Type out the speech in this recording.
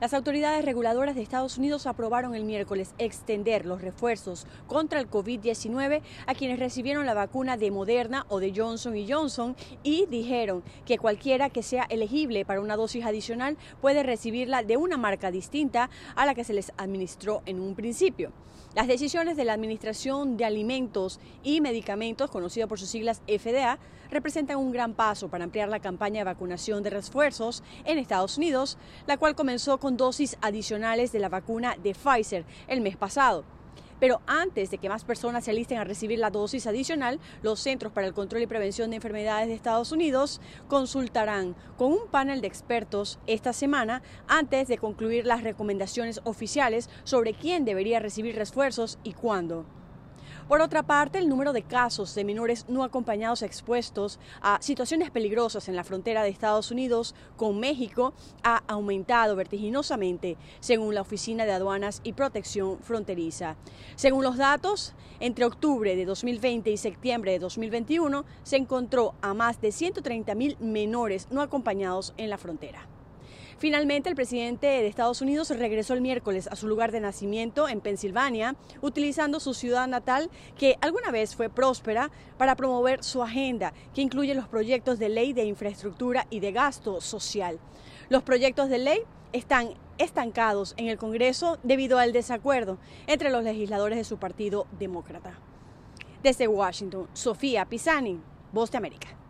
Las autoridades reguladoras de Estados Unidos aprobaron el miércoles extender los refuerzos contra el COVID-19 a quienes recibieron la vacuna de Moderna o de Johnson Johnson y dijeron que cualquiera que sea elegible para una dosis adicional puede recibirla de una marca distinta a la que se les administró en un principio. Las decisiones de la Administración de Alimentos y Medicamentos, conocida por sus siglas FDA, representan un gran paso para ampliar la campaña de vacunación de refuerzos en Estados Unidos, la cual comenzó con dosis adicionales de la vacuna de Pfizer el mes pasado. Pero antes de que más personas se alisten a recibir la dosis adicional, los Centros para el Control y Prevención de Enfermedades de Estados Unidos consultarán con un panel de expertos esta semana antes de concluir las recomendaciones oficiales sobre quién debería recibir refuerzos y cuándo. Por otra parte, el número de casos de menores no acompañados expuestos a situaciones peligrosas en la frontera de Estados Unidos con México ha aumentado vertiginosamente, según la Oficina de Aduanas y Protección Fronteriza. Según los datos, entre octubre de 2020 y septiembre de 2021 se encontró a más de 130 mil menores no acompañados en la frontera. Finalmente, el presidente de Estados Unidos regresó el miércoles a su lugar de nacimiento en Pensilvania, utilizando su ciudad natal, que alguna vez fue próspera, para promover su agenda, que incluye los proyectos de ley de infraestructura y de gasto social. Los proyectos de ley están estancados en el Congreso debido al desacuerdo entre los legisladores de su partido demócrata. Desde Washington, Sofía Pisani, Voz de América.